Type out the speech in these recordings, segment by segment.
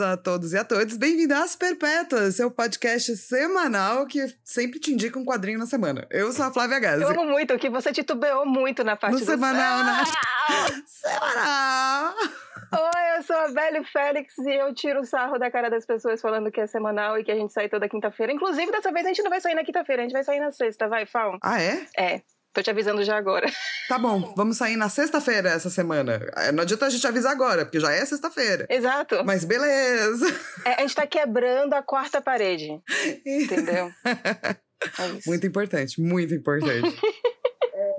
A todas, todos e a todos. Bem-vindo às Perpétuas, seu podcast semanal que sempre te indica um quadrinho na semana. Eu sou a Flávia Gazi. Eu amo muito que você titubeou muito na parte no do semanal, né? semanal. Oi, eu sou a Belle Félix e eu tiro o sarro da cara das pessoas falando que é semanal e que a gente sai toda quinta-feira. Inclusive, dessa vez a gente não vai sair na quinta-feira, a gente vai sair na sexta, vai, Fal? Ah, é? É. Tô te avisando já agora. Tá bom, vamos sair na sexta-feira essa semana. É, não adianta a gente avisar agora, porque já é sexta-feira. Exato. Mas beleza. É, a gente tá quebrando a quarta parede. Entendeu? É muito importante, muito importante.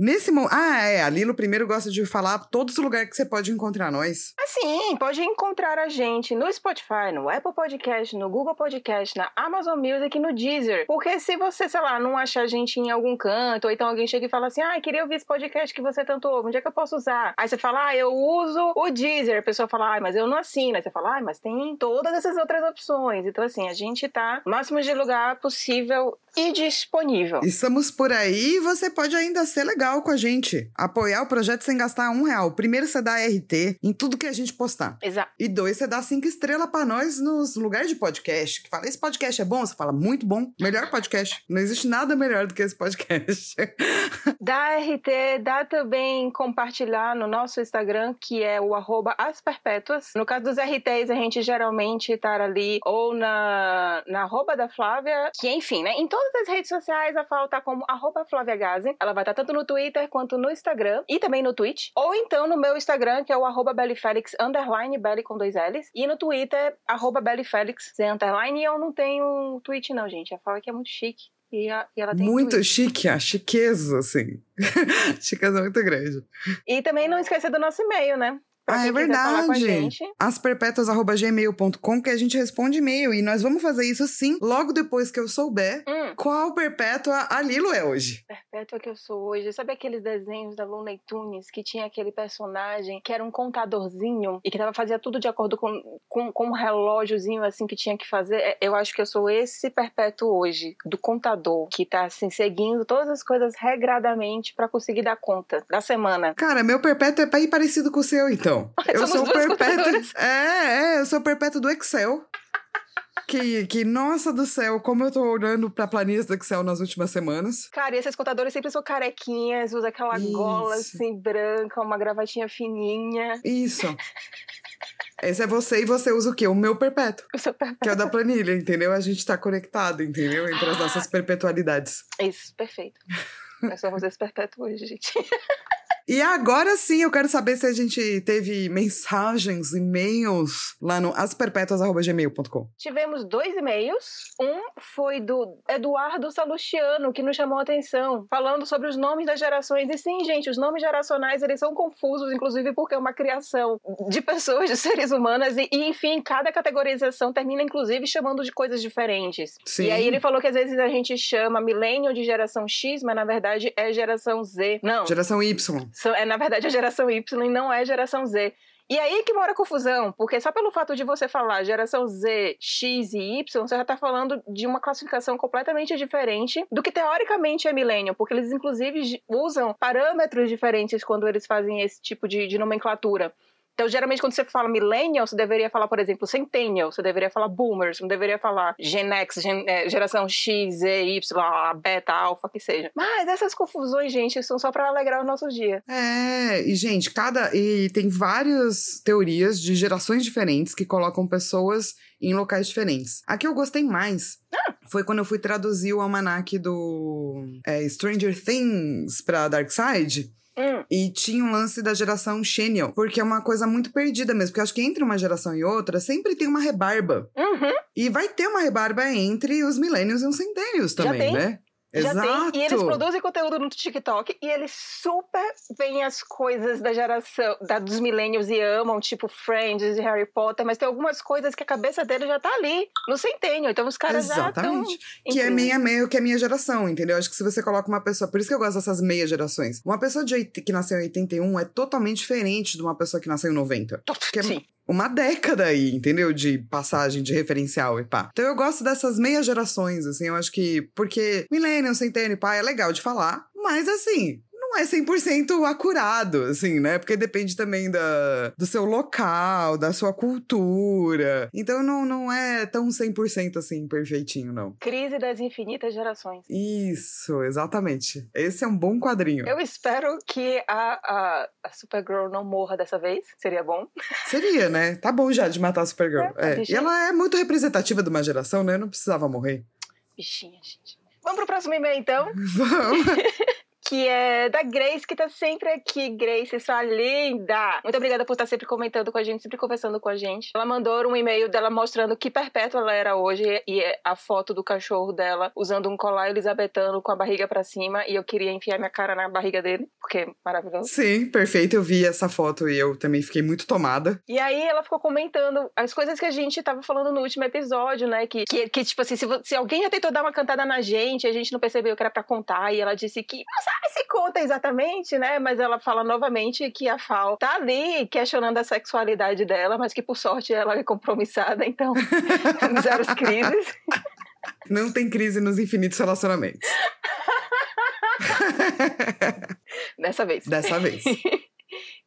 Nesse momento. Ah, é. A Lilo primeiro gosta de falar todos os lugares que você pode encontrar nós. Assim, pode encontrar a gente no Spotify, no Apple Podcast, no Google Podcast, na Amazon Music no Deezer. Porque se você, sei lá, não achar a gente em algum canto, ou então alguém chega e fala assim: ah, queria ouvir esse podcast que você tanto ouve, onde é que eu posso usar? Aí você fala: ah, eu uso o Deezer. A pessoa fala: ah, mas eu não assino. Aí você fala: ah, mas tem todas essas outras opções. Então, assim, a gente tá máximo de lugar possível e disponível. Estamos por aí e você pode ainda ser legal com a gente. Apoiar o projeto sem gastar um real. Primeiro, você dá RT em tudo que a gente postar. Exato. E dois, você dá cinco estrelas para nós nos lugares de podcast. Que fala, esse podcast é bom? Você fala, muito bom. Melhor podcast. Não existe nada melhor do que esse podcast. dá RT, dá também compartilhar no nosso Instagram, que é o arroba asperpétuas. No caso dos RTs, a gente geralmente tá ali ou na, na arroba da Flávia, que enfim, né? Em todas as redes sociais, a Fal tá como arroba Flávia Gazi. Ela vai estar tá tanto no Twitter quanto no Instagram e também no Twitch. Ou então no meu Instagram, que é o arroba Bellyfelix, underline Belly com dois L's. E no Twitter, arroba Bellyfelix, sem underline. E eu não tenho Twitch não, gente. A Fal é que é muito chique. E, a, e ela tem muito Twitch. chique, a chiqueza, assim. chiqueza muito grande. E também não esqueça do nosso e-mail, né? Ah, é verdade. Asperpétuas.gmail.com que a gente responde e-mail. E nós vamos fazer isso sim, logo depois que eu souber Hum. qual perpétua a Lilo é hoje. Perpétua que eu sou hoje. Sabe aqueles desenhos da Looney Tunes que tinha aquele personagem que era um contadorzinho e que tava, fazia tudo de acordo com, com, com um relógiozinho assim que tinha que fazer? É, Eu acho que eu sou esse perpétuo hoje, do contador, que tá assim, seguindo todas as coisas regradamente pra conseguir dar conta da semana. Cara, meu perpétuo é bem parecido com o seu, então. Eu sou o perpétuo. É, é, eu sou o perpétuo do Excel. Que, que, nossa do céu, como eu tô olhando pra planilhas do Excel nas últimas semanas. Cara, e esses contadores sempre são carequinhas, usa aquela gola Isso. assim branca, uma gravatinha fininha. Isso. Esse é você e você usa o quê? O meu perpétuo, Eu sou perpétua. que é o da planilha, entendeu? A gente tá conectado, entendeu? Entre as nossas perpetualidades. Isso, perfeito. Nós somos esse perpétuo hoje, gente. E agora sim, eu quero saber se a gente teve mensagens, e-mails lá no asperpetuas.gmail.com. Tivemos dois e-mails. Um foi do Eduardo Salustiano, que nos chamou a atenção, falando sobre os nomes das gerações. E sim, gente, os nomes geracionais, eles são confusos, inclusive porque é uma criação de pessoas, de seres humanos. E, e, enfim, cada categorização termina, inclusive, chamando de coisas diferentes. Sim. E aí ele falou que às vezes a gente chama milênio de geração X, mas na verdade é geração Z. Não, Geração Y. é na verdade a geração Y e não é geração Z. E aí que mora a confusão, porque só pelo fato de você falar geração Z, X e Y, você já tá falando de uma classificação completamente diferente do que teoricamente é milênio, porque eles inclusive usam parâmetros diferentes quando eles fazem esse tipo de, de nomenclatura. Então, geralmente, quando você fala millennial, você deveria falar, por exemplo, centennial, você deveria falar boomers, você não deveria falar Gen X, gen- é, geração X, Z, Y, beta, alfa, que seja. Mas essas confusões, gente, são só pra alegrar o nosso dia. É, e gente, cada. E tem várias teorias de gerações diferentes que colocam pessoas em locais diferentes. A que eu gostei mais foi quando eu fui traduzir o almanac do é, Stranger Things pra Dark Side. E tinha um lance da geração Xennial, porque é uma coisa muito perdida mesmo. Porque eu acho que entre uma geração e outra sempre tem uma rebarba. Uhum. E vai ter uma rebarba entre os millennials e os centennials Já também, né? Já Exato. tem. E eles produzem conteúdo no TikTok e eles super veem as coisas da geração da, dos millennials e amam, tipo Friends e Harry Potter, mas tem algumas coisas que a cabeça deles já tá ali, no centênio. Então os caras já estão. Exatamente. Que é meia meio que é minha geração, entendeu? Acho que se você coloca uma pessoa. Por isso que eu gosto dessas meias gerações. Uma pessoa de, que nasceu em 81 é totalmente diferente de uma pessoa que nasceu em 90. Que é Sim. Uma década aí, entendeu? De passagem, de referencial e pá. Então eu gosto dessas meias gerações, assim. Eu acho que. Porque millennial, centênio, pá, é legal de falar. Mas assim. Não é 100% acurado, assim, né? Porque depende também da, do seu local, da sua cultura. Então não, não é tão 100% assim perfeitinho, não. Crise das infinitas gerações. Isso, exatamente. Esse é um bom quadrinho. Eu espero que a, a, a Supergirl não morra dessa vez. Seria bom. Seria, né? Tá bom já de matar a Supergirl. É, é. E ela é muito representativa de uma geração, né? Não precisava morrer. Bichinha, gente. Vamos pro próximo e-mail, então? Vamos. que é da Grace, que tá sempre aqui. Grace, sua linda! Muito obrigada por estar sempre comentando com a gente, sempre conversando com a gente. Ela mandou um e-mail dela mostrando que perpétua ela era hoje e é a foto do cachorro dela usando um colar elisabetano com a barriga para cima e eu queria enfiar minha cara na barriga dele, porque é maravilhoso. Sim, perfeito. Eu vi essa foto e eu também fiquei muito tomada. E aí ela ficou comentando as coisas que a gente tava falando no último episódio, né? Que, que, que tipo assim, se, se alguém já tentou dar uma cantada na gente, a gente não percebeu que era para contar, e ela disse que, nossa, se conta exatamente, né? Mas ela fala novamente que a Fal tá ali questionando a sexualidade dela, mas que por sorte ela é compromissada, então zero crises. Não tem crise nos infinitos relacionamentos. Dessa vez. Dessa vez.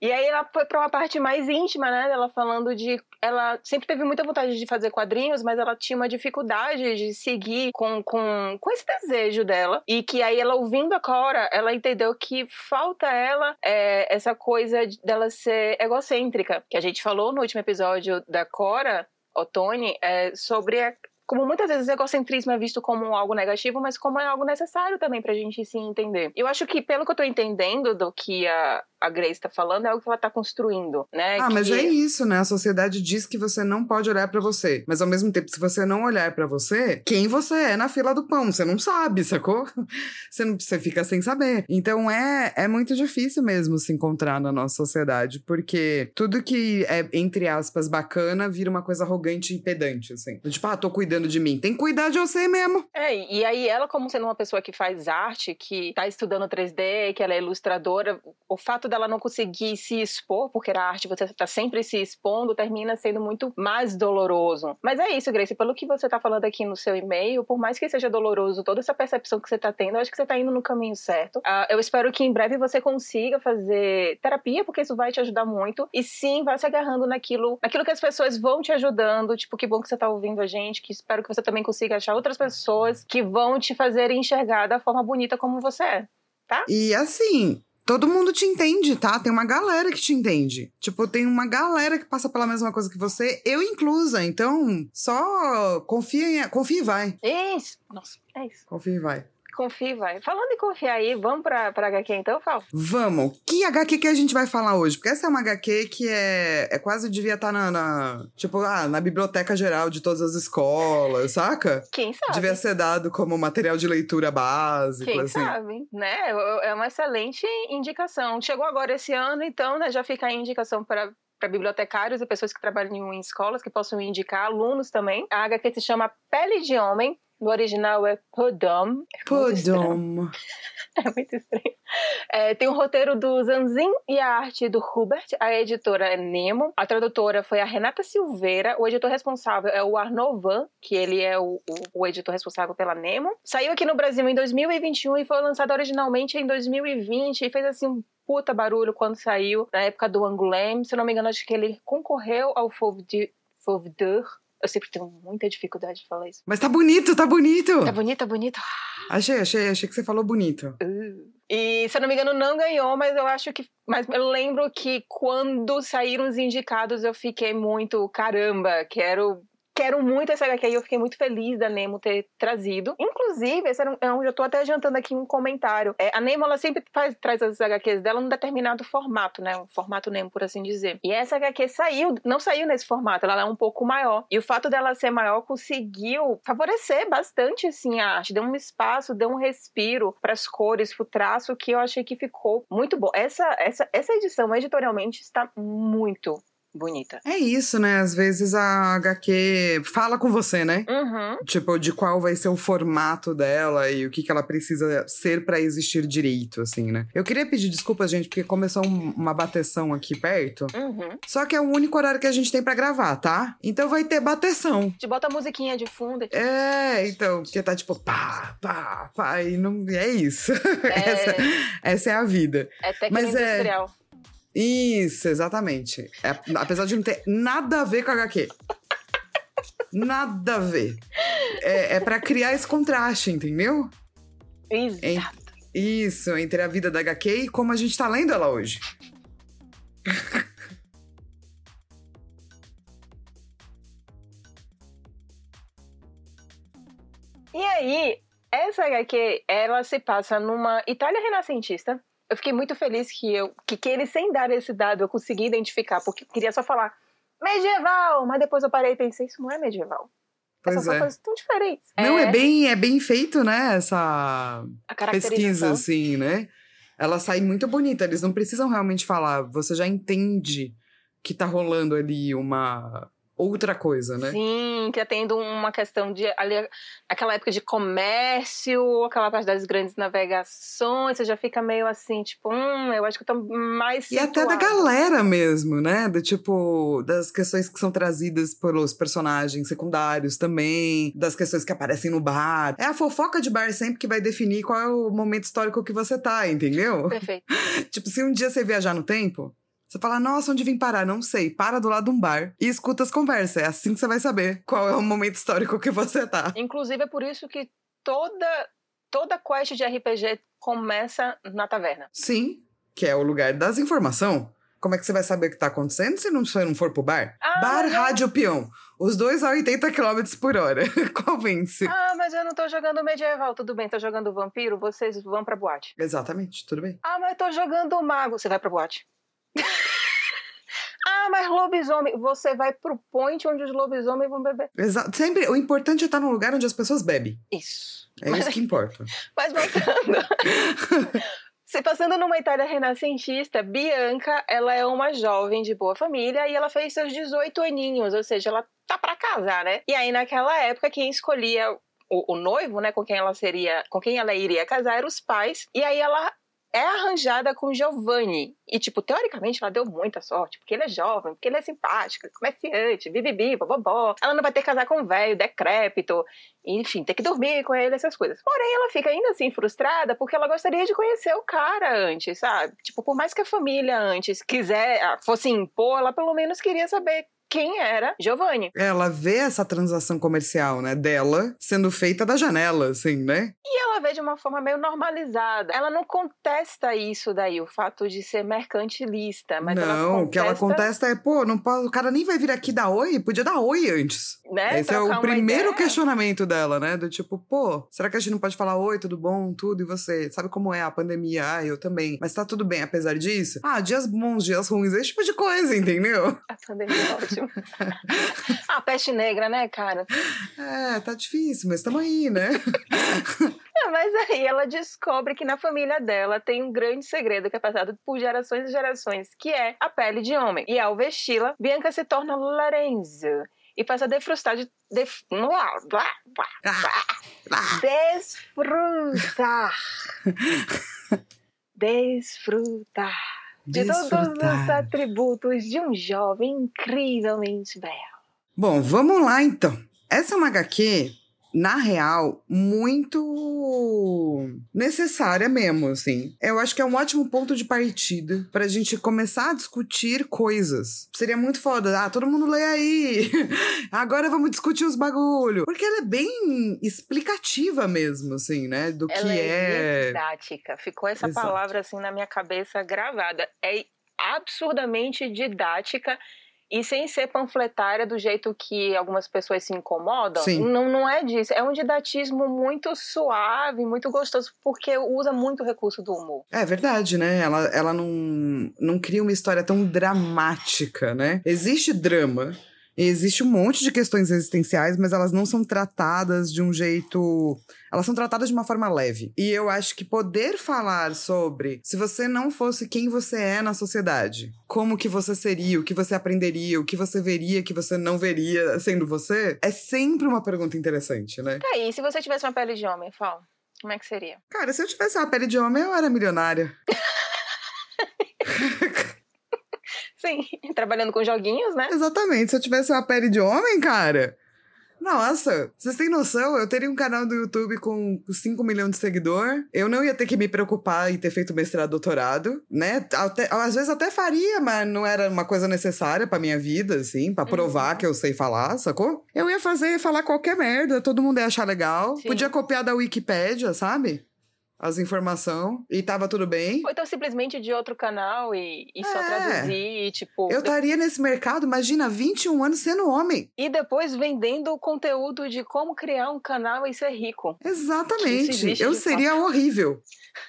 E aí ela foi para uma parte mais íntima, né? Ela falando de. Ela sempre teve muita vontade de fazer quadrinhos, mas ela tinha uma dificuldade de seguir com, com, com esse desejo dela. E que aí ela, ouvindo a Cora, ela entendeu que falta ela é, essa coisa dela ser egocêntrica. Que a gente falou no último episódio da Cora, Otone, é, sobre a, como muitas vezes o egocentrismo é visto como algo negativo, mas como é algo necessário também pra gente se entender. Eu acho que, pelo que eu tô entendendo do que a, a Grace está falando, é o que ela está construindo, né? Ah, que... mas é isso, né? A sociedade diz que você não pode olhar para você. Mas ao mesmo tempo, se você não olhar para você, quem você é na fila do pão? Você não sabe, sacou? Você, não, você fica sem saber. Então é, é muito difícil mesmo se encontrar na nossa sociedade, porque tudo que é, entre aspas, bacana vira uma coisa arrogante e pedante, assim. Tipo, ah, tô cuidando de mim. Tem que cuidar de você mesmo. É, e aí ela, como sendo uma pessoa que faz arte, que tá estudando 3D, que ela é ilustradora, o fato dela não conseguir se expor, porque na arte você está sempre se expondo, termina sendo muito mais doloroso. Mas é isso, Grace, pelo que você está falando aqui no seu e-mail, por mais que seja doloroso toda essa percepção que você está tendo, eu acho que você está indo no caminho certo. Uh, eu espero que em breve você consiga fazer terapia, porque isso vai te ajudar muito. E sim, vai se agarrando naquilo, naquilo que as pessoas vão te ajudando. Tipo, que bom que você está ouvindo a gente, que espero que você também consiga achar outras pessoas que vão te fazer enxergar da forma bonita como você é. Tá? E assim, Todo mundo te entende, tá? Tem uma galera que te entende. Tipo, tem uma galera que passa pela mesma coisa que você, eu inclusa. Então, só confia, em, confia e vai. Isso. Nossa, é isso. Confia e vai. Confia, vai. Falando em confiar aí, vamos pra, pra HQ então, Fal? Vamos. Que HQ que a gente vai falar hoje? Porque essa é uma HQ que é, é quase devia estar tá na, na, Tipo, ah, na biblioteca geral de todas as escolas, saca? Quem sabe? Devia ser dado como material de leitura básico, Quem assim. sabe, né? É uma excelente indicação. Chegou agora esse ano, então, né, já fica a indicação para para bibliotecários e pessoas que trabalham em escolas que possam indicar, alunos também. A HQ se chama Pele de Homem, no original é Podom. É Podom. É muito estranho. É, tem o roteiro do Zanzin e a arte do Hubert. A editora é Nemo. A tradutora foi a Renata Silveira. O editor responsável é o Arnaud Van, que ele é o, o, o, editor responsável pela Nemo. Saiu aqui no Brasil em 2021 e foi lançado originalmente em 2020 e fez assim um puta barulho quando saiu, na época do Angoulême. Se não me engano, acho que ele concorreu ao Fauve d'Or eu sempre tenho muita dificuldade de falar isso. Mas tá bonito, tá bonito! Tá bonito, tá bonito. Achei, achei, achei que você falou bonito. Uh. E, se eu não me engano, não ganhou, mas eu acho que. Mas eu lembro que quando saíram os indicados, eu fiquei muito, caramba, quero quero muito essa HQ e eu fiquei muito feliz da Nemo ter trazido. Inclusive, esse era um, eu já tô até adiantando aqui um comentário. É, a Nemo, ela sempre faz, traz as HQs dela num determinado formato, né? Um formato Nemo, por assim dizer. E essa HQ saiu, não saiu nesse formato, ela é um pouco maior. E o fato dela ser maior conseguiu favorecer bastante, assim, a arte. Deu um espaço, deu um respiro para as cores, pro traço, que eu achei que ficou muito bom. Essa, essa, essa edição, editorialmente, está muito bonita. É isso, né? Às vezes a HQ fala com você, né? Uhum. Tipo, de qual vai ser o formato dela e o que, que ela precisa ser para existir direito, assim, né? Eu queria pedir desculpas, gente, porque começou um- uma bateção aqui perto. Uhum. Só que é o único horário que a gente tem pra gravar, tá? Então vai ter bateção. Te bota a musiquinha de fundo. É, então, porque tá tipo pá, pá, pá, e não é isso. essa, essa é a vida. É técnica Mas é- industrial. Isso, exatamente. É, apesar de não ter nada a ver com HQ. Nada a ver. É, é para criar esse contraste, entendeu? Exato. Isso, entre a vida da HQ e como a gente tá lendo ela hoje. E aí, essa HQ, ela se passa numa Itália renascentista. Eu fiquei muito feliz que eu que, que ele, sem dar esse dado, eu consegui identificar, porque eu queria só falar medieval, mas depois eu parei e pensei, isso não é medieval. Pois Essas são é. coisas tão diferentes. Não, é bem, é bem feito, né? Essa a pesquisa, assim, né? Ela sai muito bonita. Eles não precisam realmente falar. Você já entende que tá rolando ali uma outra coisa, né? Sim, que é tendo uma questão de ali, aquela época de comércio, aquela parte das grandes navegações, você já fica meio assim, tipo, hum, eu acho que eu tô mais E até da galera mesmo, né? Do tipo, das questões que são trazidas pelos personagens secundários também, das questões que aparecem no bar. É a fofoca de bar sempre que vai definir qual é o momento histórico que você tá, entendeu? Perfeito. tipo, se um dia você viajar no tempo, você fala, nossa, onde vim parar? Não sei. Para do lado de um bar e escuta as conversas. É assim que você vai saber qual é o momento histórico que você tá. Inclusive é por isso que toda toda quest de RPG começa na taverna. Sim, que é o lugar das informações. Como é que você vai saber o que tá acontecendo se não, se não for pro bar? Ah, bar, eu- rádio, peão. Os dois a 80 km por hora. Convence. Ah, mas eu não tô jogando medieval, tudo bem, tô jogando vampiro, vocês vão pra boate. Exatamente, tudo bem. Ah, mas eu tô jogando mago, você vai pra boate. ah, mas lobisomem, você vai pro point onde os lobisomens vão beber. Exa sempre, o importante é estar num lugar onde as pessoas bebem. Isso. É isso que importa. Mas voltando. Se passando numa Itália renascentista, Bianca, ela é uma jovem de boa família e ela fez seus 18 aninhos, ou seja, ela tá pra casar, né? E aí naquela época quem escolhia o, o noivo, né, com quem ela seria, com quem ela iria casar eram os pais. E aí ela é arranjada com Giovanni. E, tipo, teoricamente ela deu muita sorte, porque ele é jovem, porque ele é simpático, comerciante, bibibi, bobobó. Ela não vai ter que casar com um velho, decrépito, enfim, ter que dormir com ele, essas coisas. Porém, ela fica ainda assim frustrada porque ela gostaria de conhecer o cara antes, sabe? Tipo, por mais que a família antes quiser, ah, fosse impor, ela pelo menos queria saber quem era Giovanni. Ela vê essa transação comercial, né, dela sendo feita da janela, assim, né? E ela vê de uma forma meio normalizada. Ela não contesta isso daí, o fato de ser mercantilista, mas ela não, o que ela contesta, contesta é, pô, não pode, o cara nem vai vir aqui dar oi, podia dar oi antes. né, Esse é trocar o uma primeiro ideia. questionamento dela, né? Do tipo, pô, será que a gente não pode falar oi, tudo bom, tudo, e você? Sabe como é a pandemia? Ah, eu também. Mas tá tudo bem, apesar disso? Ah, dias bons, dias ruins, esse tipo de coisa, entendeu? A pandemia é ótimo. a peste negra, né, cara? É, tá difícil, mas tamo aí, né? Mas aí ela descobre que na família dela tem um grande segredo que é passado por gerações e gerações, que é a pele de homem. E ao vesti-la, Bianca se torna Lorenzo e passa a defrustar de. Def, Ah, desfrutar. desfrutar. De todos os atributos de um jovem incrivelmente belo. Bom, vamos lá então. Essa é uma HQ, na real, muito necessária mesmo, assim. Eu acho que é um ótimo ponto de partida pra gente começar a discutir coisas. Seria muito foda. Ah, todo mundo lê aí. Agora vamos discutir os bagulho. Porque ela é bem explicativa mesmo, assim, né? Do Ela que é, é. didática. Ficou essa Exato. palavra assim na minha cabeça gravada. É absurdamente didática e sem ser panfletária do jeito que algumas pessoas se incomodam. Sim. Não, não é disso. É um didatismo muito suave, muito gostoso, porque usa muito o recurso do humor. É verdade, né? Ela, ela não, não cria uma história tão dramática, né? Existe drama. Existe um monte de questões existenciais, mas elas não são tratadas de um jeito. Elas são tratadas de uma forma leve. E eu acho que poder falar sobre se você não fosse quem você é na sociedade, como que você seria, o que você aprenderia, o que você veria, que você não veria sendo você, é sempre uma pergunta interessante, né? Tá aí, se você tivesse uma pele de homem, fala, como é que seria? Cara, se eu tivesse uma pele de homem, eu era milionária. Sim, trabalhando com joguinhos, né? Exatamente. Se eu tivesse uma pele de homem, cara. Nossa, vocês têm noção? Eu teria um canal do YouTube com 5 milhões de seguidor. Eu não ia ter que me preocupar em ter feito mestrado, doutorado, né? Até, às vezes até faria, mas não era uma coisa necessária pra minha vida, assim, pra provar Uhum. que eu sei falar, sacou? Eu ia fazer, falar qualquer merda, todo mundo ia achar legal. Sim. Podia copiar da Wikipédia, sabe? As informações. E tava tudo bem. Ou então simplesmente de outro canal e, e só É. traduzir, tipo. Eu estaria nesse mercado, imagina, 21 anos sendo homem. E depois vendendo o conteúdo de como criar um canal e ser rico. Exatamente. Eu seria horrível.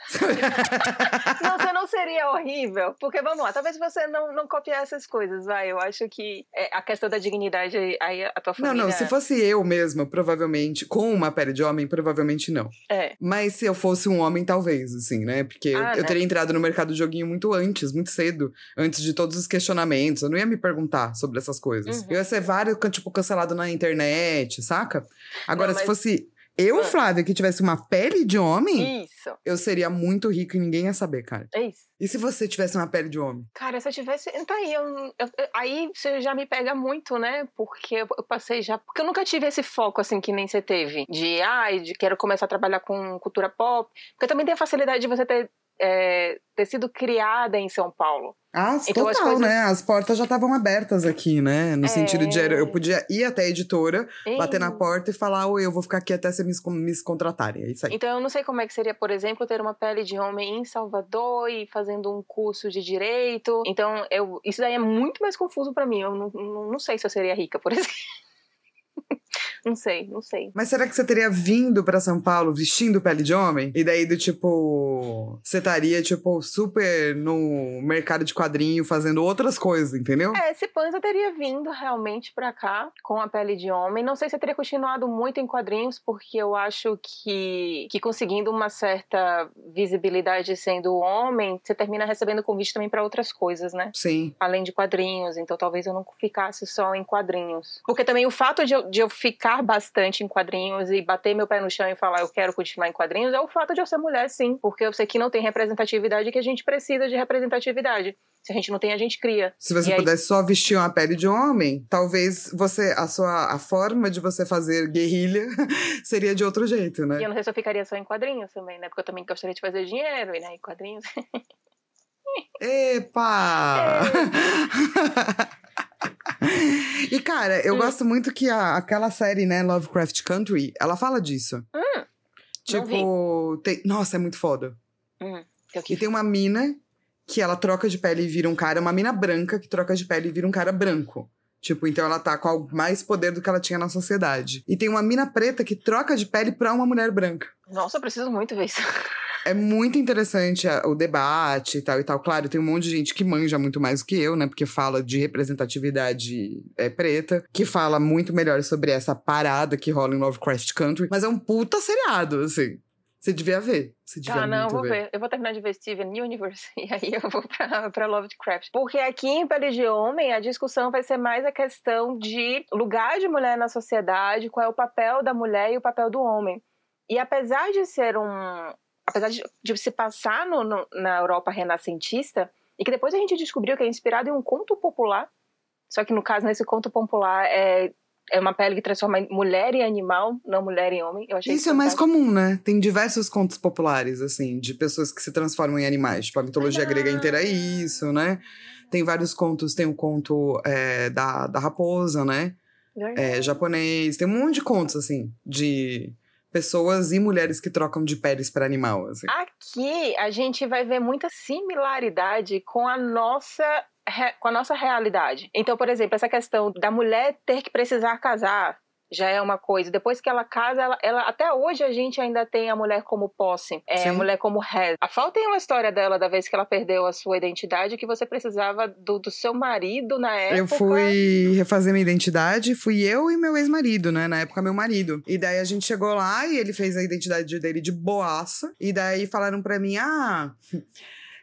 Não, você não seria horrível. Porque, vamos lá, talvez você não, não copiar essas coisas, vai. Eu acho que é a questão da dignidade, aí a tua Não, família... não, se fosse eu mesma, provavelmente, com uma pele de homem, provavelmente não. É, Mas se eu fosse um homem, talvez, assim, né? Porque eu- Ah, eu, né? teria entrado no mercado de joguinho muito antes, muito cedo, antes de todos os questionamentos. Eu não ia me perguntar sobre essas coisas. Uhum. Eu ia ser vários, tipo, cancelado na internet, saca? Agora, Não, se mas- fosse eu, Ah. Flávia, que tivesse uma pele de homem, isso. eu seria muito rico e ninguém ia saber, cara. É isso. E se você tivesse uma pele de homem? Cara, se eu tivesse. Então aí, eu, eu- aí você já me pega muito, né? Porque eu, eu passei já. Porque eu nunca tive esse foco assim que nem você teve. De, ai, de quero começar a trabalhar com cultura pop. Porque também tem a facilidade de você ter, é, ter sido criada em São Paulo. Ah, Então, as total, coisas- né? As portas já estavam abertas aqui, né? No É. sentido de eu podia ir até a editora, bater na porta e falar, oi, eu vou ficar aqui até vocês me, me contratarem. É isso aí. Então eu não sei como é que seria, por exemplo, ter uma pele de homem em Salvador e fazendo um curso de direito. Então eu, isso daí é muito mais confuso pra mim. Eu não, não, não sei se eu seria rica, por exemplo. não sei, não sei. Mas será que você teria vindo pra São Paulo vestindo pele de homem? E daí do tipo. Você estaria, tipo, super no mercado de quadrinho fazendo outras coisas, entendeu? É, esse Panza teria vindo realmente pra cá com a pele de homem. Não sei se eu teria continuado muito em quadrinhos, porque eu acho que, que conseguindo uma certa visibilidade sendo homem, você termina recebendo convite também pra outras coisas, né? Sim. além de quadrinhos, então talvez eu não ficasse só em quadrinhos. Porque também o fato de eu, de eu ficar bastante em quadrinhos e bater meu pé no chão e falar eu quero continuar em quadrinhos é o fato de eu ser mulher, sim. Porque eu sei que não tem representatividade e que a gente precisa de representatividade. Se a gente não tem, a gente cria. Se você E aí- pudesse só vestir uma pele de homem, talvez você a sua a forma de você fazer guerrilha seria de outro jeito, né? E eu não sei se eu ficaria só em quadrinhos também, né? Porque eu também gostaria de fazer dinheiro, e né? Em quadrinhos. Epa! e, cara, eu Hum. gosto muito que a- aquela série, né, Lovecraft Country, ela fala disso. Hum, tipo, tem- nossa, é muito foda. hum, E tem uma mina que ela troca de pele e vira um cara, uma mina branca que troca de pele e vira um cara branco. Tipo, então ela tá com mais poder do que ela tinha na sociedade. E tem uma mina preta que troca de pele pra uma mulher branca. Nossa, eu preciso muito ver isso. É muito interessante a- o debate e tal e tal. Claro, tem um monte de gente que manja muito mais do que eu, né? Porque fala de representatividade é, preta, que fala muito melhor sobre essa parada que rola em Lovecraft Country. Mas é um puta seriado, assim. Você devia ver. Você devia Ah, não, vou ver. ver. Eu vou terminar de ver Steven Universe e aí eu vou pra, pra Lovecraft. Porque aqui em Pele de Homem, a discussão vai ser mais a questão de lugar de mulher na sociedade, qual é o papel da mulher e o papel do homem. E apesar de ser um. Apesar de, de se passar no- no- na Europa renascentista, e que depois a gente descobriu que é inspirado em um conto popular, só que no caso, nesse conto popular, é, é uma pele que transforma mulher em animal, não mulher em homem. Eu achei Isso é mais comum, né? Tem diversos contos populares, assim, de pessoas que se transformam em animais. Tipo, a mitologia Ah. grega inteira é isso, né? Tem vários contos, tem o conto é, da, da raposa, né? É, japonês, tem um monte de contos, assim, de pessoas e mulheres que trocam de peles para animal, assim. Aqui a gente vai ver muita similaridade com a nossa com a nossa realidade. Então, por exemplo, essa questão da mulher ter que precisar casar já é uma coisa. Depois que ela casa, ela, ela até hoje a gente ainda tem a mulher como posse, é, a mulher como reza. A Fal tem uma história dela da vez que ela perdeu a sua identidade, que você precisava do, do seu marido na época. Eu fui refazer minha identidade, fui eu e meu ex-marido, né? Na época, meu marido. E daí a gente chegou lá e ele fez a identidade dele de boaça. E daí falaram pra mim: ah.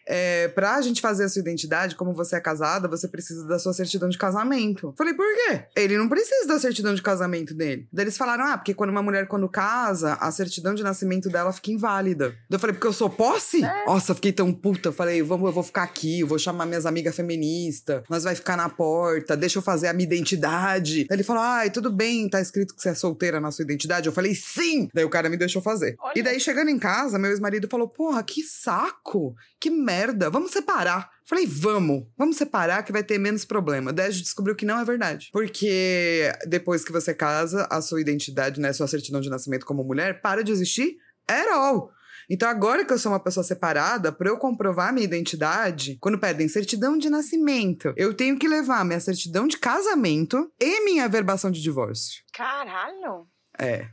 É, pra gente fazer a sua identidade, como você é casada, você precisa da sua certidão de casamento. Falei, por quê? Ele não precisa da certidão de casamento dele. Daí eles falaram, ah, porque quando uma mulher, quando casa, a certidão de nascimento dela fica inválida. Daí eu falei, porque eu sou posse? É. Nossa, fiquei tão puta. Eu falei, vamos, eu vou ficar aqui, eu vou chamar minhas amigas feministas, nós vai ficar na porta, deixa eu fazer a minha identidade. Daí ele falou, ai, tudo bem, tá escrito que você é solteira na sua identidade? Eu falei, sim! Daí o cara me deixou fazer. Olha. E daí, chegando em casa, meu ex-marido falou, porra, que saco! Que merda! Vamos separar. Falei, vamos, vamos separar que vai ter menos problema. Daí a gente descobriu que não é verdade. Porque depois que você casa, a sua identidade, né, sua certidão de nascimento como mulher, para de existir at all. Então, agora que eu sou uma pessoa separada, para eu comprovar minha identidade, quando pedem certidão de nascimento, eu tenho que levar minha certidão de casamento e minha averbação de divórcio. Caralho! É.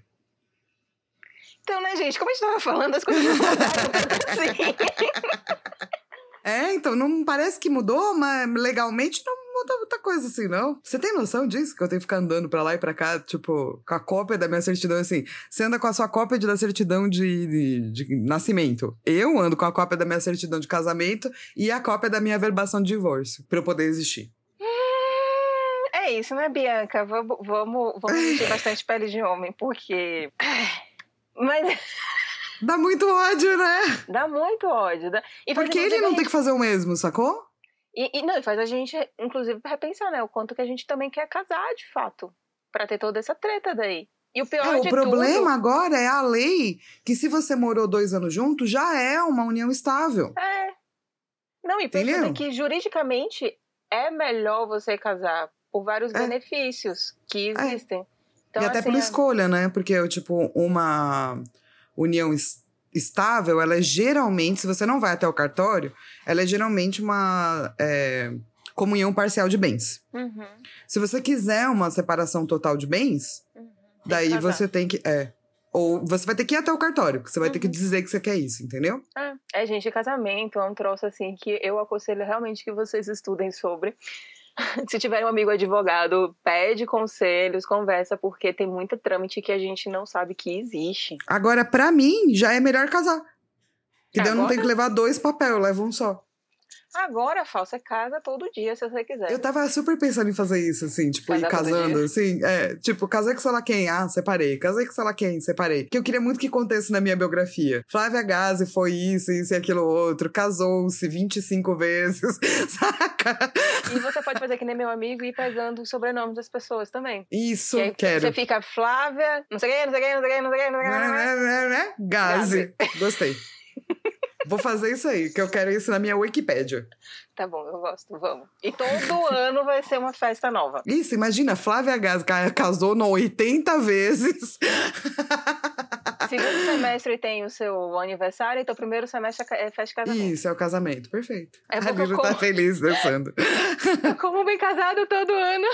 Então, né, gente, como a gente tava falando, as coisas não mudaram tanto assim. É, então não parece que mudou, mas legalmente não muda muita coisa assim, não. Você tem noção disso? Que eu tenho que ficar andando pra lá e pra cá, tipo, com a cópia da minha certidão, assim. Você anda com a sua cópia de, da certidão de, de, de, nascimento. Eu ando com a cópia da minha certidão de casamento e a cópia da minha verbação de divórcio, pra eu poder existir. Hum, é isso, né, Bianca? Vamos, vamos, vamos encher bastante pele de homem, porque. Mas. Dá muito ódio, né? Dá muito ódio. Dá... E Porque ele não tem que fazer o mesmo, sacou? E, e, não, e faz a gente, inclusive, repensar, né? O quanto que a gente também quer casar, de fato. para ter toda essa treta daí. E o pior é, o problema tudo... agora é a lei que se você morou dois anos junto, já é uma união estável. É. Não, e pensa que juridicamente é melhor você casar por vários é. benefícios que é. existem. É. Então, e até assim, por escolha, né? Porque, tipo, uma união estável, ela é geralmente, se você não vai até o cartório, ela é geralmente uma é, comunhão parcial de bens. Uhum. Se você quiser uma separação total de bens, uhum. daí você tem que. É, ou você vai ter que ir até o cartório, porque você vai uhum. ter que uhum. dizer que você quer isso, entendeu? É, é, gente, casamento é um troço assim que eu aconselho realmente que vocês estudem sobre. se tiver um amigo advogado, pede conselhos, conversa, porque tem muita trâmite que a gente não sabe que existe. Agora, para mim, já é melhor casar. Que daí eu não tenho que levar dois papéis, eu levo um só. Agora, falsa é casa todo dia, se você quiser. Eu tava super pensando em fazer isso, assim, tipo, ir casando, assim. É, tipo, casei com sei lá quem, ah, separei. Casei com sei lá quem, separei. Que eu queria muito que acontecesse na minha biografia. Flávia Gazi foi isso, isso e aquilo outro. Casou-se 25 vezes, saca? E você pode fazer que nem meu amigo e ir pegando o sobrenome das pessoas também. Isso, que quero. Você fica Flávia, não sei quem, não sei quem, não sei quem, não sei quem, não sei quem. Não sei quem. Né? Gazi. Gostei. Vou fazer isso aí, que eu quero isso na minha Wikipédia. Tá bom, eu gosto, vamos. E todo ano vai ser uma festa nova. Isso, imagina, Flávia Gás casou no 80 vezes. Segundo semestre tem o seu aniversário, então primeiro semestre é festa de casamento. Isso, é o casamento, perfeito. É a Lilo como... tá feliz dançando. como bem casado todo ano.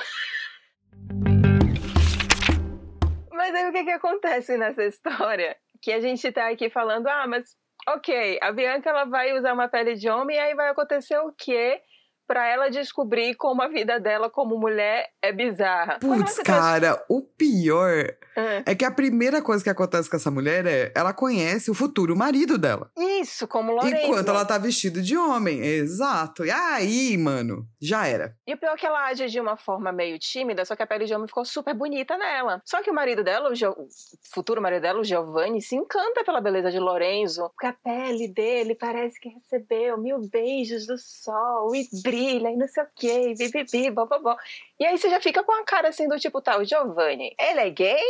Mas aí o que que acontece nessa história? Que a gente tá aqui falando, ah, mas Ok, a Bianca ela vai usar uma pele de homem e aí vai acontecer o quê? Para ela descobrir como a vida dela como mulher é bizarra. Putz, cara, o pior é. é. que a primeira coisa que acontece com essa mulher é ela conhece o futuro marido dela. Isso, como Lorenzo. Enquanto ela tá vestida de homem, exato. E aí, mano, já era. E o pior é que ela age de uma forma meio tímida, só que a pele de homem ficou super bonita nela. Só que o marido dela, o, o futuro marido dela, o Giovanni, se encanta pela beleza de Lorenzo, porque a pele dele parece que recebeu mil beijos do sol e brilha brilha e não sei o que, bibibi, bobobó. E aí você já fica com a cara assim do tipo, tá, o Giovanni, ele é gay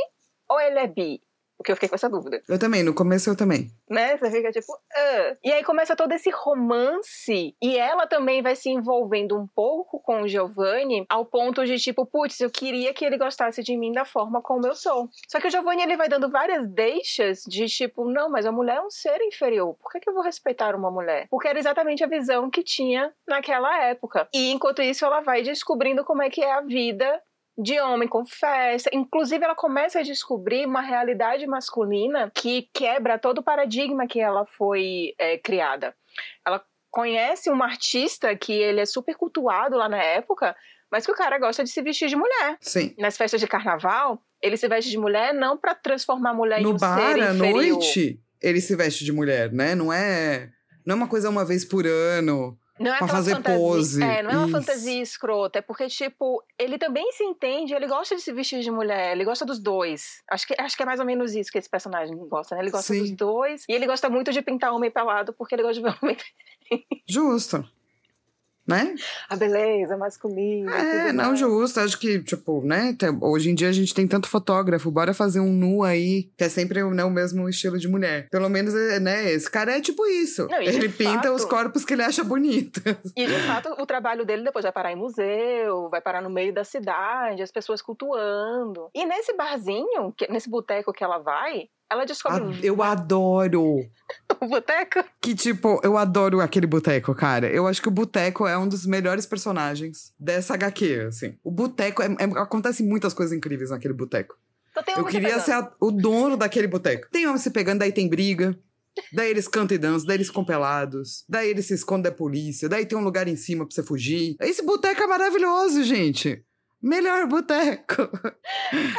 ou ele é bi? Porque eu fiquei com essa dúvida. Eu também, no começo eu também. Né? Você fica tipo. Uh. E aí começa todo esse romance. E ela também vai se envolvendo um pouco com o Giovanni, ao ponto de tipo, putz, eu queria que ele gostasse de mim da forma como eu sou. Só que o Giovanni ele vai dando várias deixas de tipo, não, mas a mulher é um ser inferior. Por que, que eu vou respeitar uma mulher? Porque era exatamente a visão que tinha naquela época. E enquanto isso, ela vai descobrindo como é que é a vida de homem com festa. Inclusive, ela começa a descobrir uma realidade masculina que quebra todo o paradigma que ela foi é, criada. Ela conhece um artista que ele é super cultuado lá na época, mas que o cara gosta de se vestir de mulher. Sim. Nas festas de carnaval, ele se veste de mulher não para transformar a mulher no em um bar, ser à inferior. noite, ele se veste de mulher, né? Não é, não é uma coisa uma vez por ano. Não é pra fazer fantasia, pose. É, não é uma Isso. fantasia escrota. É porque, tipo, ele também se entende, ele gosta de se vestir de mulher, ele gosta dos dois. Acho que, acho que é mais ou menos isso que esse personagem gosta, né? Ele gosta Sim. dos dois. E ele gosta muito de pintar homem pelado, porque ele gosta de ver homem Justo. Né? a beleza masculina. É, não mais. justo. Acho que, tipo, né? hoje em dia a gente tem tanto fotógrafo. Bora fazer um nu aí, que é sempre né, o mesmo estilo de mulher. Pelo menos, é, né? Esse cara é tipo isso. Não, ele pinta fato- os corpos que ele acha bonito. E de fato, o trabalho dele depois vai parar em museu, vai parar no meio da cidade, as pessoas cultuando. E nesse barzinho, nesse boteco que ela vai, ela descobre Ah, Eu adoro. O boteco. Que, tipo, eu adoro aquele boteco, cara. Eu acho que o boteco é um dos melhores personagens dessa HQ, assim. O boteco, é, é- acontece muitas coisas incríveis naquele boteco. Tem Eu se queria pegando. ser a- o dono daquele boteco. Tem homem se pegando, daí tem briga. Daí eles cantam e dançam, daí eles ficam pelados. Daí eles se escondem da polícia. Daí tem um lugar em cima pra você fugir. Esse boteco é maravilhoso, gente. Melhor boteco.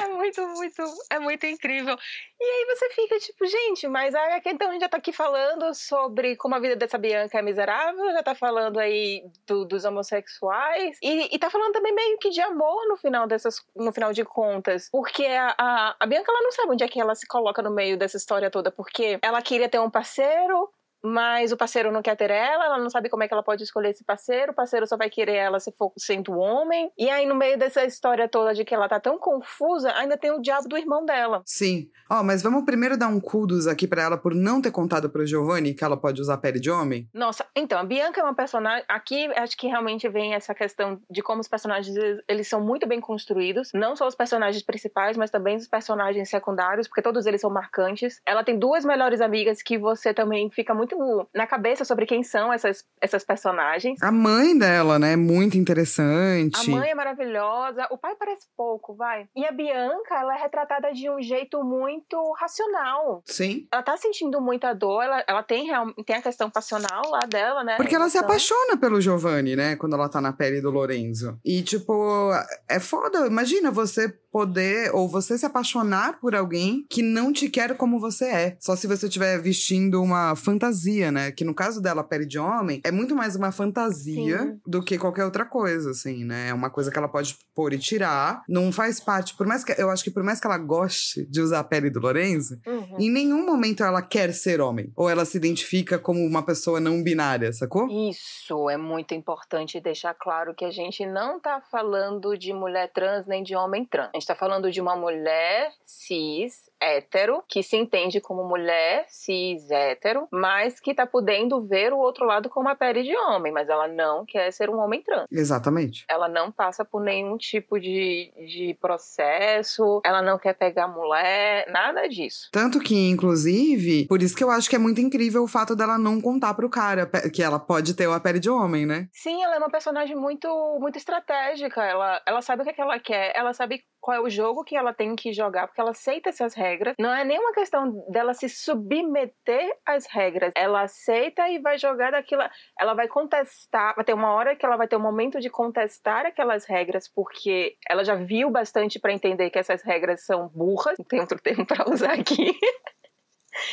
É muito, muito, é muito incrível. E aí você fica tipo, gente, mas a então a gente já tá aqui falando sobre como a vida dessa Bianca é miserável, já tá falando aí do- dos homossexuais, e, e tá falando também meio que de amor no final dessas, no final de contas. Porque a, a, a Bianca ela não sabe onde é que ela se coloca no meio dessa história toda, porque ela queria ter um parceiro. Mas o parceiro não quer ter ela, ela não sabe como é que ela pode escolher esse parceiro, o parceiro só vai querer ela se for sendo homem. E aí, no meio dessa história toda de que ela tá tão confusa, ainda tem o diabo do irmão dela. Sim. Ó, mas vamos primeiro dar um kudos aqui pra ela por não ter contado pro Giovanni que ela pode usar pele de homem. Nossa, então, a Bianca é uma personagem. Aqui acho que realmente vem essa questão de como os personagens eles são muito bem construídos. Não só os personagens principais, mas também os personagens secundários, porque todos eles são marcantes. Ela tem duas melhores amigas que você também fica muito na cabeça sobre quem são essas, essas personagens. A mãe dela, né? é Muito interessante. A mãe é maravilhosa, o pai parece pouco, vai. E a Bianca, ela é retratada de um jeito muito racional. Sim. Ela tá sentindo muita dor, ela, ela tem, real, tem a questão passional lá dela, né? Porque ela se Emoção. apaixona pelo Giovanni, né? Quando ela tá na pele do Lorenzo. E, tipo, é foda. Imagina você poder, ou você se apaixonar por alguém que não te quer como você é. Só se você estiver vestindo uma fantasia, né? Que no caso dela, pele de homem, é muito mais uma fantasia Sim. do que qualquer outra coisa, assim, né? É uma coisa que ela pode pôr e tirar. Não faz parte, por mais que. Eu acho que por mais que ela goste de usar a pele do Lorenzo, Uhum. em nenhum momento ela quer ser homem. Ou ela se identifica como uma pessoa não binária, sacou? Isso é muito importante deixar claro que a gente não tá falando de mulher trans nem de homem trans. A gente tá falando de uma mulher cis, hétero, que se entende como mulher cis, hétero, mas que tá podendo ver o outro lado com uma pele de homem, mas ela não quer ser um homem trans. Exatamente. Ela não passa por nenhum tipo de, de processo, ela não quer pegar mulher, nada disso. Tanto que, inclusive, por isso que eu acho que é muito incrível o fato dela não contar pro cara que ela pode ter a pele de homem, né? Sim, ela é uma personagem muito, muito estratégica. Ela, ela sabe o que, é que ela quer, ela sabe qual é o jogo que ela tem que jogar, porque ela aceita essas regras. Não é nenhuma questão dela se submeter às regras. Ela aceita e vai jogar daquilo. Ela vai contestar. Vai ter uma hora que ela vai ter um momento de contestar aquelas regras, porque ela já viu bastante pra entender que essas regras são burras. Não tem outro termo pra usar aqui.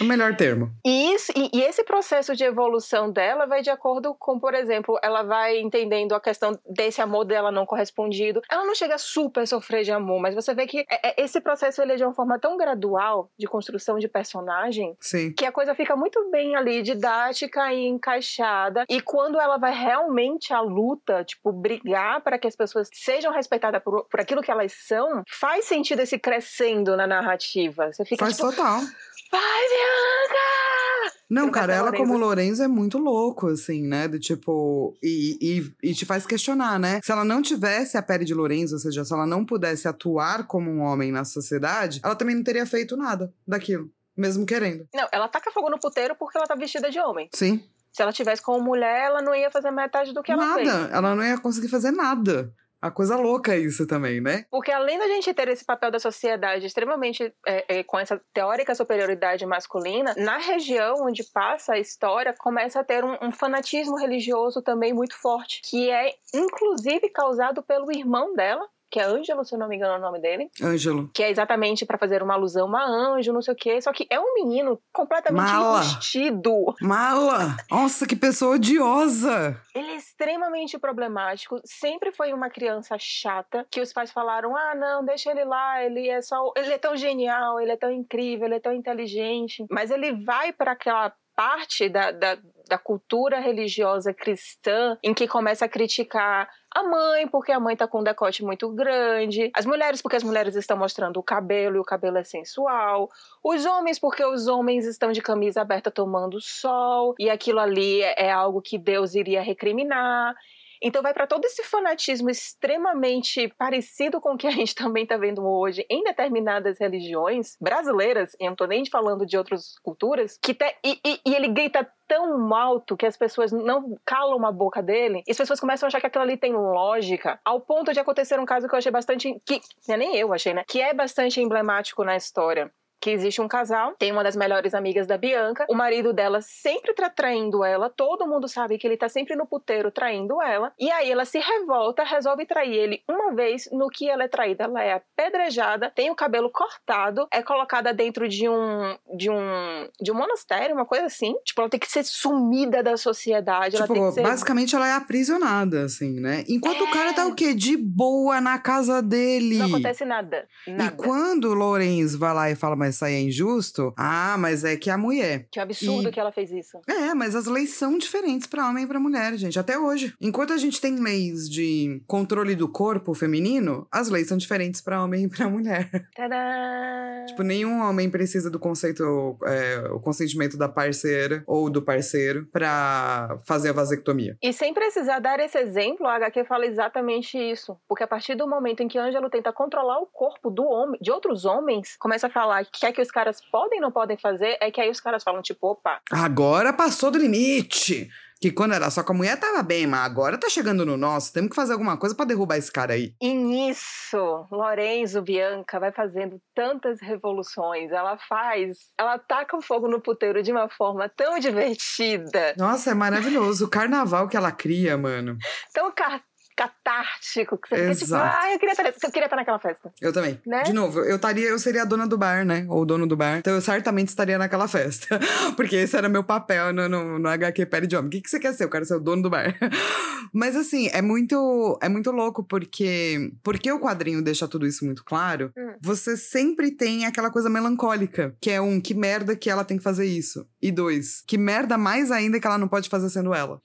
O melhor termo. E, isso, e, e esse processo de evolução dela vai de acordo com, por exemplo, ela vai entendendo a questão desse amor dela não correspondido. Ela não chega a super sofrer de amor, mas você vê que é- é- esse processo ele é de uma forma tão gradual de construção de personagem Sim. que a coisa fica muito bem ali, didática e encaixada. E quando ela vai realmente à luta, tipo, brigar para que as pessoas sejam respeitadas por, por aquilo que elas são, faz sentido esse crescendo na narrativa. Você fica Faz tipo, total. vai, Bianca! Não, cara, ela Lorenzo. como Lorenzo é muito louco, assim, né? Do tipo. E, e, e te faz questionar, né? Se ela não tivesse a pele de Lorenzo, ou seja, se ela não pudesse atuar como um homem na sociedade, ela também não teria feito nada daquilo, mesmo querendo. Não, ela taca fogo no puteiro porque ela tá vestida de homem. Sim. Se ela tivesse como mulher, ela não ia fazer metade do que ela nada. fez. Ela não ia conseguir fazer nada. A coisa louca é isso também, né? Porque além da gente ter esse papel da sociedade extremamente é, é, com essa teórica superioridade masculina, na região onde passa a história, começa a ter um, um fanatismo religioso também muito forte, que é inclusive causado pelo irmão dela, que é Ângelo, se eu não me engano é o nome dele. Ângelo. Que é exatamente para fazer uma alusão a anjo, não sei o quê. Só que é um menino completamente Mala. enrustido. Mala! Nossa, que pessoa odiosa! Ele é extremamente problemático. Sempre foi uma criança chata que os pais falaram: ah, não, deixa ele lá, ele é só. Ele é tão genial, ele é tão incrível, ele é tão inteligente. Mas ele vai para aquela parte da, da, da cultura religiosa cristã em que começa a criticar a mãe, porque a mãe tá com um decote muito grande, as mulheres, porque as mulheres estão mostrando o cabelo e o cabelo é sensual, os homens, porque os homens estão de camisa aberta tomando sol e aquilo ali é, é algo que Deus iria recriminar. Então vai para todo esse fanatismo extremamente parecido com o que a gente também está vendo hoje em determinadas religiões brasileiras, e eu não tô nem falando de outras culturas, que te, e, e, e ele grita tão alto que as pessoas não calam a boca dele e as pessoas começam a achar que aquilo ali tem lógica, ao ponto de acontecer um caso que eu achei bastante. que é nem eu achei, né? Que é bastante emblemático na história que existe um casal, tem uma das melhores amigas da Bianca, o marido dela sempre tá traindo ela, todo mundo sabe que ele tá sempre no puteiro traindo ela, e aí ela se revolta, resolve trair ele uma vez, no que ela é traída, ela é apedrejada, tem o cabelo cortado, é colocada dentro de um de um de um monastério, uma coisa assim, tipo, ela tem que ser sumida da sociedade, tipo, ela ser... basicamente ela é aprisionada, assim, né? Enquanto é... o cara tá o quê? De boa na casa dele. Não acontece nada. nada. E quando o Lourenço vai lá e fala, mas isso aí é injusto. Ah, mas é que a mulher. Que absurdo e... que ela fez isso. É, mas as leis são diferentes para homem e para mulher, gente, até hoje. Enquanto a gente tem leis de controle do corpo feminino, as leis são diferentes para homem e para mulher. Tadã! Tipo, nenhum homem precisa do conceito, é, o consentimento da parceira ou do parceiro para fazer a vasectomia. E sem precisar dar esse exemplo, a HQ fala exatamente isso. Porque a partir do momento em que Ângelo tenta controlar o corpo do homem, de outros homens, começa a falar que quer que os caras podem e não podem fazer, é que aí os caras falam, tipo, opa. Agora passou do limite. Que quando era só com a mulher tava bem, mas agora tá chegando no nosso. Temos que fazer alguma coisa para derrubar esse cara aí. E nisso, Lorenzo Bianca vai fazendo tantas revoluções. Ela faz. Ela taca o fogo no puteiro de uma forma tão divertida. Nossa, é maravilhoso. O carnaval que ela cria, mano. Tão car catártico, que você fica tipo, ah, eu queria, estar, eu queria estar naquela festa. Eu também. Né? De novo, eu estaria, eu seria a dona do bar, né? Ou o dono do bar. Então eu certamente estaria naquela festa. Porque esse era meu papel no, no, no HQ Pele de Homem. O que, que você quer ser? Eu quero ser o dono do bar. Mas assim, é muito, é muito louco porque. Porque o quadrinho deixa tudo isso muito claro. Hum. Você sempre tem aquela coisa melancólica. Que é um, que merda que ela tem que fazer isso. E dois, que merda mais ainda que ela não pode fazer sendo ela.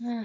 Hum.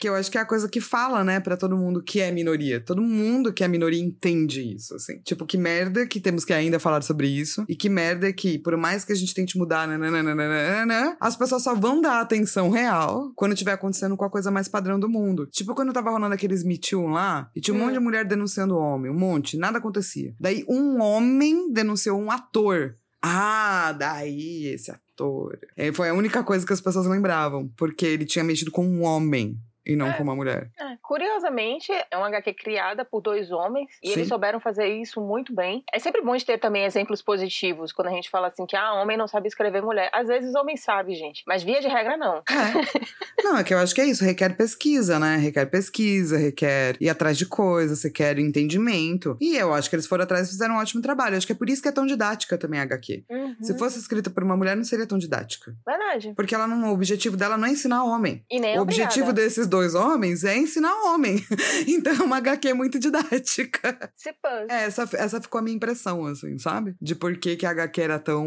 Que eu acho que é a coisa que fala, né, para todo mundo que é minoria. Todo mundo que é minoria entende isso, assim. Tipo, que merda que temos que ainda falar sobre isso. E que merda que, por mais que a gente tente mudar, nananana, as pessoas só vão dar atenção real quando tiver acontecendo com a coisa mais padrão do mundo. Tipo, quando tava rolando aqueles Me Too lá, e tinha um hum. monte de mulher denunciando o homem, um monte, nada acontecia. Daí um homem denunciou um ator. Ah, daí esse ator. É, foi a única coisa que as pessoas lembravam, porque ele tinha mexido com um homem e não é, com uma mulher. É. Curiosamente, é uma HQ criada por dois homens e Sim. eles souberam fazer isso muito bem. É sempre bom de ter também exemplos positivos quando a gente fala assim que ah, homem não sabe escrever mulher. Às vezes homem sabe, gente, mas via de regra não. É. não, é que eu acho que é isso, requer pesquisa, né? Requer pesquisa, requer ir atrás de coisas, requer entendimento. E eu acho que eles foram atrás e fizeram um ótimo trabalho. Eu acho que é por isso que é tão didática também a HQ. Uhum. Se fosse escrita por uma mulher, não seria tão didática. Verdade. Porque ela não, o objetivo dela não é ensinar homem. E nem o objetivo desses dois dois homens é ensinar homem. Então é uma HQ muito didática. Se. É, essa, essa ficou a minha impressão, assim, sabe? De por que, que a HQ era tão.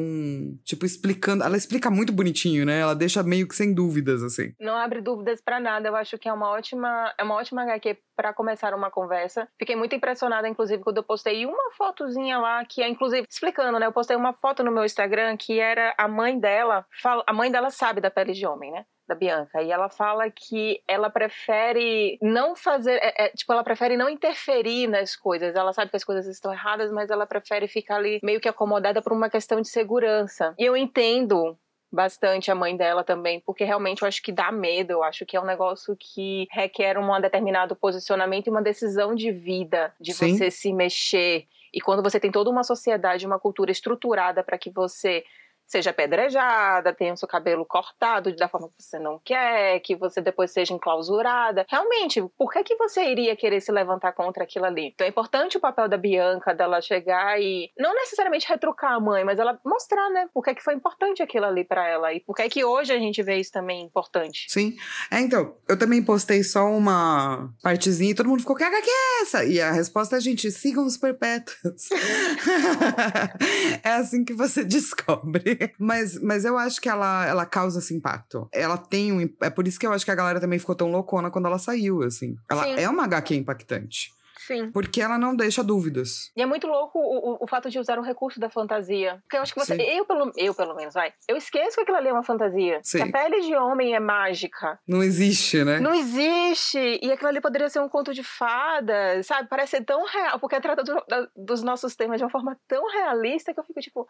Tipo, explicando. Ela explica muito bonitinho, né? Ela deixa meio que sem dúvidas, assim. Não abre dúvidas para nada. Eu acho que é uma ótima, é uma ótima HQ para começar uma conversa. Fiquei muito impressionada, inclusive, quando eu postei uma fotozinha lá, que é, inclusive, explicando, né? Eu postei uma foto no meu Instagram que era a mãe dela. A mãe dela sabe da pele de homem, né? Da Bianca. E ela fala que ela prefere não fazer. É, é, tipo, ela prefere não interferir nas coisas. Ela sabe que as coisas estão erradas, mas ela prefere ficar ali meio que acomodada por uma questão de segurança. E eu entendo bastante a mãe dela também, porque realmente eu acho que dá medo, eu acho que é um negócio que requer um determinado posicionamento e uma decisão de vida, de Sim. você se mexer. E quando você tem toda uma sociedade, uma cultura estruturada para que você seja apedrejada, tenha o seu cabelo cortado da forma que você não quer, que você depois seja enclausurada. Realmente, por que, que você iria querer se levantar contra aquilo ali? Então é importante o papel da Bianca, dela chegar e não necessariamente retrucar a mãe, mas ela mostrar, né, por que, que foi importante aquilo ali para ela e por que, que hoje a gente vê isso também importante. Sim. É, então, eu também postei só uma partezinha e todo mundo ficou, que HQ é essa? E a resposta é, gente, sigam os perpétuos. é assim que você descobre. Mas, mas eu acho que ela, ela causa esse impacto. Ela tem um. É por isso que eu acho que a galera também ficou tão loucona quando ela saiu, assim. Ela Sim. é uma HQ impactante. Sim. Porque ela não deixa dúvidas. E é muito louco o, o, o fato de usar o recurso da fantasia. Porque eu acho que você. Eu pelo, eu, pelo menos, vai. Eu esqueço que aquilo ali é uma fantasia. Sim. Que a pele de homem é mágica. Não existe, né? Não existe. E aquilo ali poderia ser um conto de fadas, sabe? Parece ser tão real. Porque trata do, da, dos nossos temas de uma forma tão realista que eu fico tipo.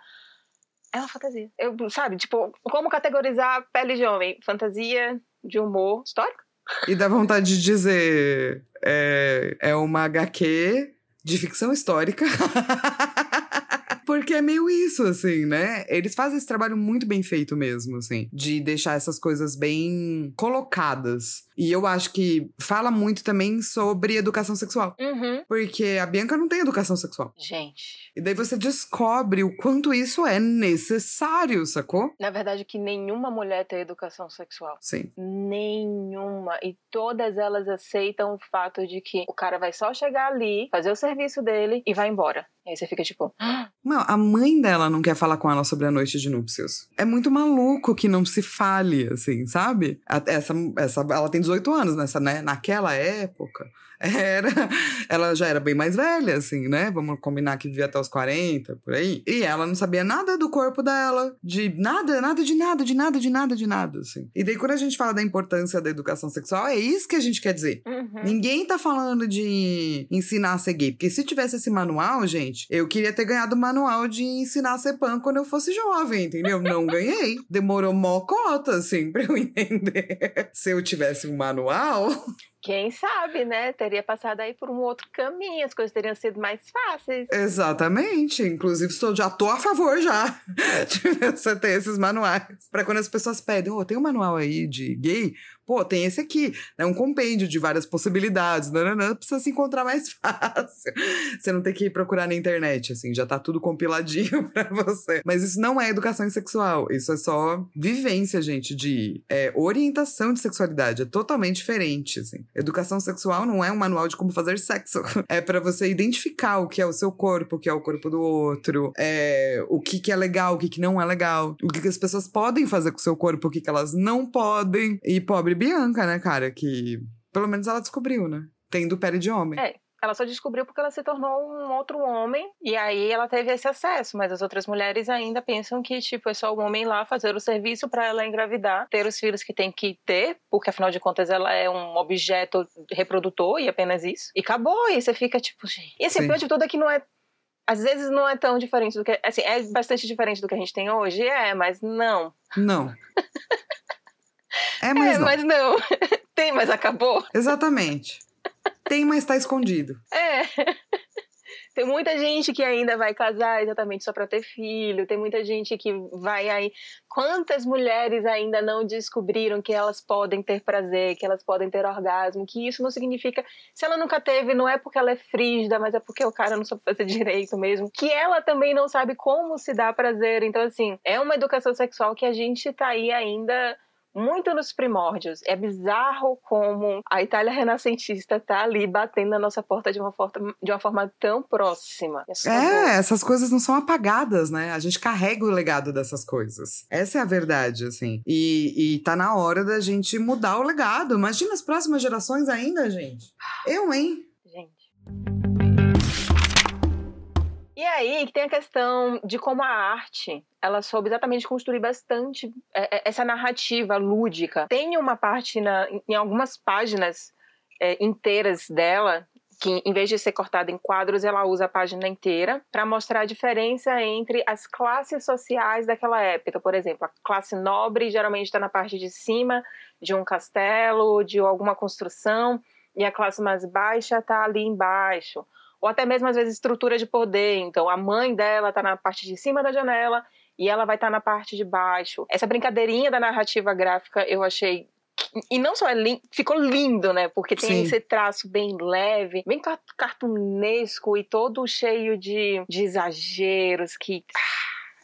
É uma fantasia. Eu, sabe, tipo, como categorizar pele de homem? Fantasia de humor histórico? E dá vontade de dizer. É, é uma HQ de ficção histórica. Porque é meio isso, assim, né? Eles fazem esse trabalho muito bem feito mesmo, assim, de deixar essas coisas bem colocadas. E eu acho que fala muito também sobre educação sexual. Uhum. Porque a Bianca não tem educação sexual. Gente. E daí você descobre o quanto isso é necessário, sacou? Na verdade, que nenhuma mulher tem educação sexual. Sim. Nenhuma. E todas elas aceitam o fato de que o cara vai só chegar ali, fazer o serviço dele e vai embora. E aí você fica tipo. Não, a mãe dela não quer falar com ela sobre a noite de núpcias. É muito maluco que não se fale, assim, sabe? Essa, essa, ela tem 18 anos nessa, né? Naquela época, era. Ela já era bem mais velha, assim, né? Vamos combinar que vivia até os 40, por aí. E ela não sabia nada do corpo dela, de nada, nada de nada, de nada, de nada, de nada, assim. E daí, quando a gente fala da importância da educação sexual, é isso que a gente quer dizer. Uhum. Ninguém tá falando de ensinar a ser gay. Porque se tivesse esse manual, gente, eu queria ter ganhado o manual de ensinar a ser pan quando eu fosse jovem, entendeu? Não ganhei. Demorou mó cota, assim, pra eu entender. se eu tivesse um manual. Quem sabe, né? Teria passado aí por um outro caminho, as coisas teriam sido mais fáceis. Exatamente. Inclusive, estou, já tô a favor já de você ter esses manuais. para quando as pessoas pedem, ô, oh, tem um manual aí de gay? Pô, tem esse aqui, é um compêndio de várias possibilidades, nananã, precisa se encontrar mais fácil. Você não tem que ir procurar na internet, assim, já tá tudo compiladinho pra você. Mas isso não é educação sexual, isso é só vivência, gente, de é, orientação de sexualidade, é totalmente diferente, assim. Educação sexual não é um manual de como fazer sexo, é para você identificar o que é o seu corpo, o que é o corpo do outro, é, o que, que é legal, o que, que não é legal, o que, que as pessoas podem fazer com o seu corpo, o que, que elas não podem. E pobre sobre Bianca, né, cara? Que pelo menos ela descobriu, né? Tendo pele de homem. É. Ela só descobriu porque ela se tornou um outro homem e aí ela teve esse acesso, mas as outras mulheres ainda pensam que tipo é só o homem lá fazer o serviço para ela engravidar, ter os filhos que tem que ter, porque afinal de contas ela é um objeto reprodutor e apenas isso. E acabou, e você fica tipo, gente. E assim, o pior de tudo é que não é às vezes não é tão diferente do que. Assim, é bastante diferente do que a gente tem hoje, é, mas não. Não. É, mas é, não. mas não. Tem, mas acabou. Exatamente. Tem, mas tá escondido. É. Tem muita gente que ainda vai casar exatamente só para ter filho. Tem muita gente que vai aí. Quantas mulheres ainda não descobriram que elas podem ter prazer, que elas podem ter orgasmo? Que isso não significa. Se ela nunca teve, não é porque ela é frígida, mas é porque o cara não sabe fazer direito mesmo. Que ela também não sabe como se dá prazer. Então, assim, é uma educação sexual que a gente tá aí ainda muito nos primórdios. É bizarro como a Itália renascentista está ali batendo na nossa porta de uma, forma, de uma forma tão próxima. É, é, essas coisas não são apagadas, né? A gente carrega o legado dessas coisas. Essa é a verdade, assim. E, e tá na hora da gente mudar o legado. Imagina as próximas gerações ainda, gente. Eu, hein? Gente. E aí que tem a questão de como a arte ela soube exatamente construir bastante é, é, essa narrativa lúdica. Tem uma parte na, em algumas páginas é, inteiras dela que em vez de ser cortada em quadros, ela usa a página inteira para mostrar a diferença entre as classes sociais daquela época. Por exemplo, a classe nobre geralmente está na parte de cima de um castelo, de alguma construção, e a classe mais baixa está ali embaixo. Ou até mesmo, às vezes, estrutura de poder. Então, a mãe dela está na parte de cima da janela e ela vai estar tá na parte de baixo. Essa brincadeirinha da narrativa gráfica eu achei e não só é lindo, ficou lindo, né? Porque tem Sim. esse traço bem leve, bem cartunesco e todo cheio de, de exageros que.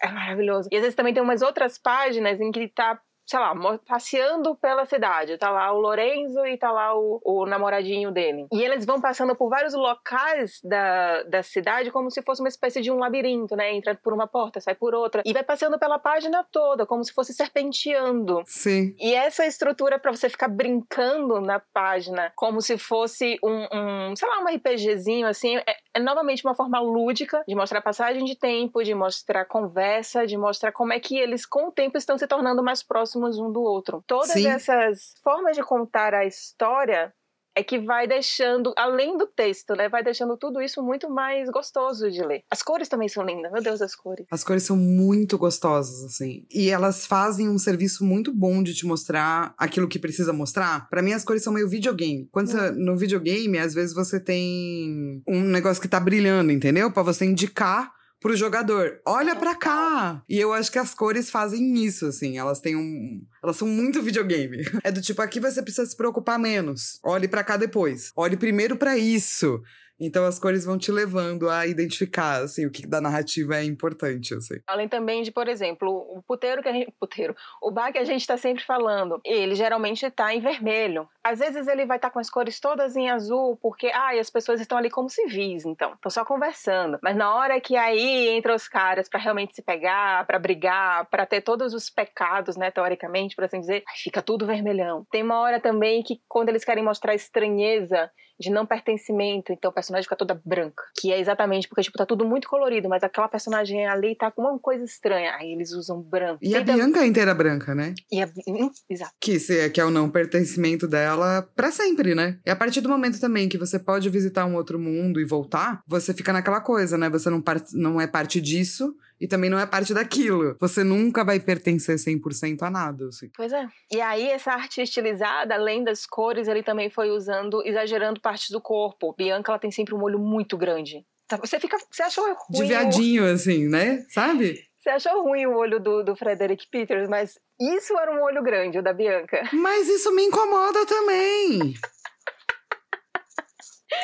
Ah, é maravilhoso. E às vezes também tem umas outras páginas em que tá sei lá, passeando pela cidade. Tá lá o Lorenzo e tá lá o, o namoradinho dele. E eles vão passando por vários locais da, da cidade como se fosse uma espécie de um labirinto, né? Entra por uma porta, sai por outra. E vai passando pela página toda, como se fosse serpenteando. Sim. E essa estrutura para você ficar brincando na página, como se fosse um, um sei lá, um RPGzinho, assim, é, é novamente uma forma lúdica de mostrar passagem de tempo, de mostrar conversa, de mostrar como é que eles, com o tempo, estão se tornando mais próximos um do outro. Todas Sim. essas formas de contar a história é que vai deixando, além do texto, né? Vai deixando tudo isso muito mais gostoso de ler. As cores também são lindas, meu Deus, as cores. As cores são muito gostosas, assim. E elas fazem um serviço muito bom de te mostrar aquilo que precisa mostrar. Para mim, as cores são meio videogame. Quando você, no videogame, às vezes você tem um negócio que tá brilhando, entendeu? para você indicar pro jogador. Olha para cá! E eu acho que as cores fazem isso, assim. Elas têm um. Elas são muito videogame. É do tipo, aqui você precisa se preocupar menos. Olhe para cá depois. Olhe primeiro para isso. Então as cores vão te levando a identificar, assim, o que da narrativa é importante, assim. Além também de, por exemplo, o puteiro que a gente... Puteiro. O bar que a gente está sempre falando, ele geralmente está em vermelho. Às vezes ele vai estar tá com as cores todas em azul, porque, ah, as pessoas estão ali como civis, então. Estão só conversando. Mas na hora que aí entra os caras para realmente se pegar, para brigar, para ter todos os pecados, né, teoricamente, por assim dizer, fica tudo vermelhão. Tem uma hora também que quando eles querem mostrar estranheza, de não pertencimento, então o personagem fica toda branca. Que é exatamente porque, tipo, tá tudo muito colorido, mas aquela personagem ali tá com uma coisa estranha. Aí eles usam branco. E a Bianca é inteira branca, né? E a... Hum, exato. Que, se, que é o não pertencimento dela para sempre, né? E a partir do momento também que você pode visitar um outro mundo e voltar, você fica naquela coisa, né? Você não, part... não é parte disso e também não é parte daquilo. Você nunca vai pertencer 100% a nada. Assim. Pois é. E aí, essa arte estilizada, além das cores, ele também foi usando, exagerando partes do corpo. Bianca, ela tem sempre um olho muito grande. Tá, você fica. Você achou ruim. De viadinho, o... assim, né? Sabe? Você achou ruim o olho do, do Frederick Peters, mas isso era um olho grande, o da Bianca. Mas isso me incomoda também.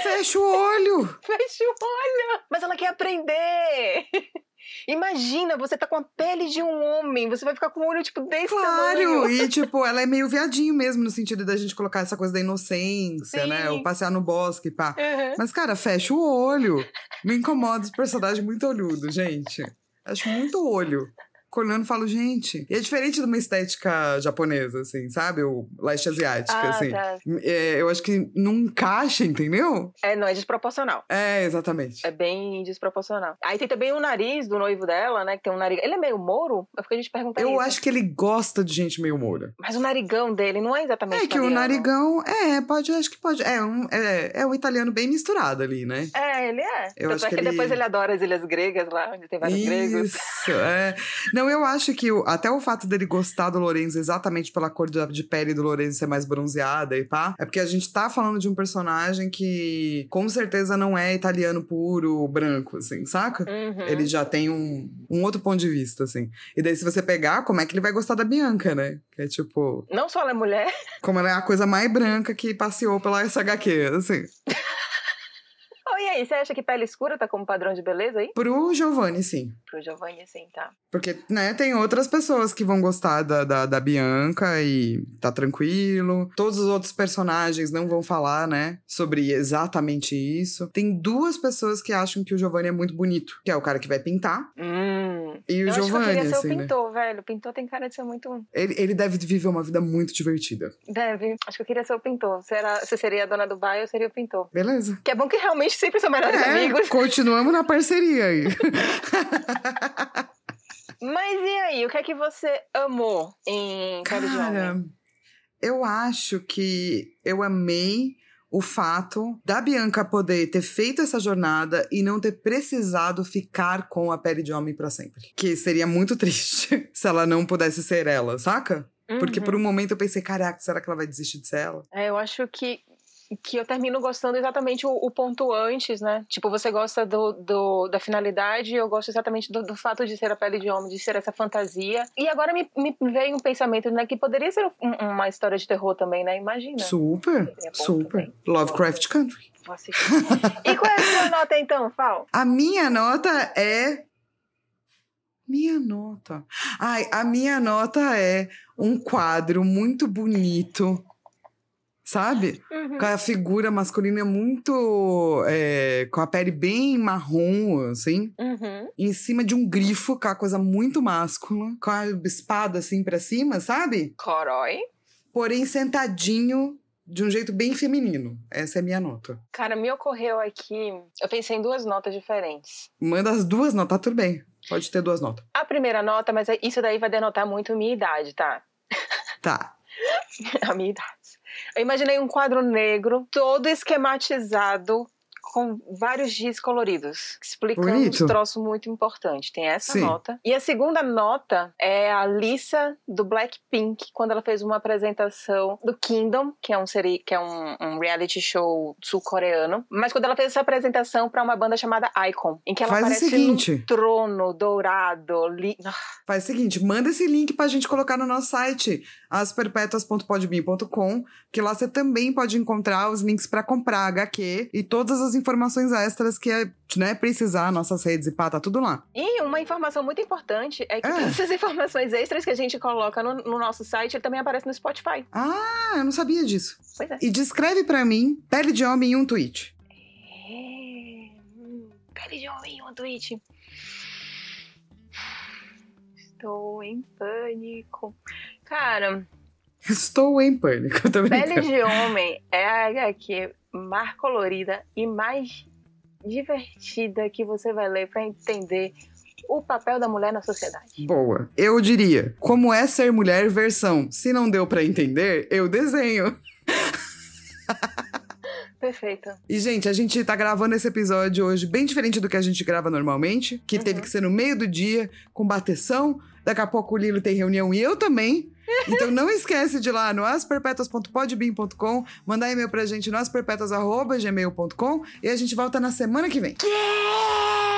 Fecha o olho! Fecha o olho! Mas ela quer aprender! Imagina, você tá com a pele de um homem, você vai ficar com o olho, tipo, desse claro. Claro, e tipo, ela é meio viadinho mesmo, no sentido da gente colocar essa coisa da inocência, Sim. né? Ou passear no bosque, pá. Uhum. Mas, cara, fecha o olho. Me incomoda esse personagem muito olhudo, gente. Acho muito olho olhando e falo, gente. E é diferente de uma estética japonesa, assim, sabe? Ou leste asiática, ah, assim. Tá. É, eu acho que não encaixa, entendeu? É, não, é desproporcional. É, exatamente. É bem desproporcional. Aí tem também o nariz do noivo dela, né? Que tem um nariz. Ele é meio mouro? É porque a gente pergunta Eu isso. acho que ele gosta de gente meio moura. Mas o narigão dele não é exatamente. É que italiano. o narigão. É, pode, acho que pode. É um, é, é um italiano bem misturado ali, né? É, ele é. Eu acho é que, que ele... depois ele adora as ilhas gregas lá, onde tem vários isso, gregos. Isso, é. Não, eu acho que o, até o fato dele gostar do Lorenzo exatamente pela cor de, de pele do Lorenzo ser mais bronzeada e pá, é porque a gente tá falando de um personagem que com certeza não é italiano puro, branco, assim, saca? Uhum. Ele já tem um, um outro ponto de vista, assim. E daí, se você pegar, como é que ele vai gostar da Bianca, né? Que é tipo. Não só ela é mulher. Como ela é a coisa mais branca que passeou pela SHQ, assim. E aí, você acha que pele escura tá como padrão de beleza aí? Pro Giovanni, sim. Pro Giovanni, sim, tá. Porque, né, tem outras pessoas que vão gostar da, da, da, Bianca e tá tranquilo. Todos os outros personagens não vão falar, né, sobre exatamente isso. Tem duas pessoas que acham que o Giovanni é muito bonito, que é o cara que vai pintar. Hum. E o eu Giovanni, acho que eu queria ser assim, o pintor, né? velho. O pintor tem cara de ser muito... Ele, ele deve viver uma vida muito divertida. Deve. Acho que eu queria ser o pintor. Você, era, você seria a dona do bairro, eu seria o pintor. Beleza. Que é bom que realmente sempre são melhores é, amigos. Continuamos na parceria aí. Mas e aí, o que é que você amou em Cara? Eu acho que eu amei o fato da Bianca poder ter feito essa jornada e não ter precisado ficar com a pele de homem para sempre. Que seria muito triste se ela não pudesse ser ela, saca? Porque Uhum. por um momento eu pensei, caraca, será que ela vai desistir de ser ela? É, eu acho que, que eu termino gostando exatamente o, o ponto antes, né? Tipo, você gosta do, do- da finalidade, eu gosto exatamente do, do fato de ser a pele de homem, de ser essa fantasia. E agora me, me veio um pensamento, né? Que poderia ser um- uma história de terror também, né? Imagina. Super, super. também. Lovecraft Country. E qual é a sua nota então, Fal? A minha nota é. Minha nota. Ai, a minha nota é um quadro muito bonito. Sabe? Uhum. Com a figura masculina muito. é, com a pele bem marrom, assim. Uhum. Em cima de um grifo, com a coisa muito máscula. Com a espada assim pra cima, sabe? Corói. Porém, sentadinho de um jeito bem feminino. Essa é a minha nota. Cara, me ocorreu aqui. Eu pensei em duas notas diferentes. Manda as duas notas, tá tudo bem. Pode ter duas notas. A primeira nota, mas isso daí vai denotar muito minha idade, tá? Tá. a minha idade. Eu imaginei um quadro negro, todo esquematizado, com vários giz coloridos, explicando Bonito. uns troços muito importantes. Tem essa Sim. nota. E a segunda nota é a Lisa do Blackpink, quando ela fez uma apresentação do Kingdom, que é um, seri que é um, um reality show sul-coreano. Mas quando ela fez essa apresentação para uma banda chamada Icon, em que ela Faz o aparece seguinte. num trono dourado. Li... Ah, Faz o seguinte, manda esse link pra gente colocar no nosso site, asperpetuas.podbean.com, que lá você também pode encontrar os links pra comprar HQ e todas as informações extras que é, né, precisar, nossas redes e pá, tá tudo lá. E uma informação muito importante é que Ah. todas essas informações extras que a gente coloca no, no nosso site ele também aparece no Spotify. Ah, eu não sabia disso. Pois é. E descreve pra mim, pele de homem em um tweet. É, hum, Pele de homem, um tweet. Estou em pânico. Cara, Estou em pânico, tô Pele de Homem é a HQ mais colorida e mais divertida que você vai ler pra entender o papel da mulher na sociedade. Boa. Eu diria, como é ser mulher versão, se não deu pra entender, eu desenho. Perfeito. E, gente, a gente tá gravando esse episódio hoje bem diferente do que a gente grava normalmente, que Uhum. teve que ser no meio do dia, com bateção. Daqui a pouco o Lilo tem reunião e eu também. Então não esquece de ir lá no asperpetuas.podbean.com, mandar e-mail pra gente no asperpetuas.gmail.com e a gente volta na semana que vem. Yeah!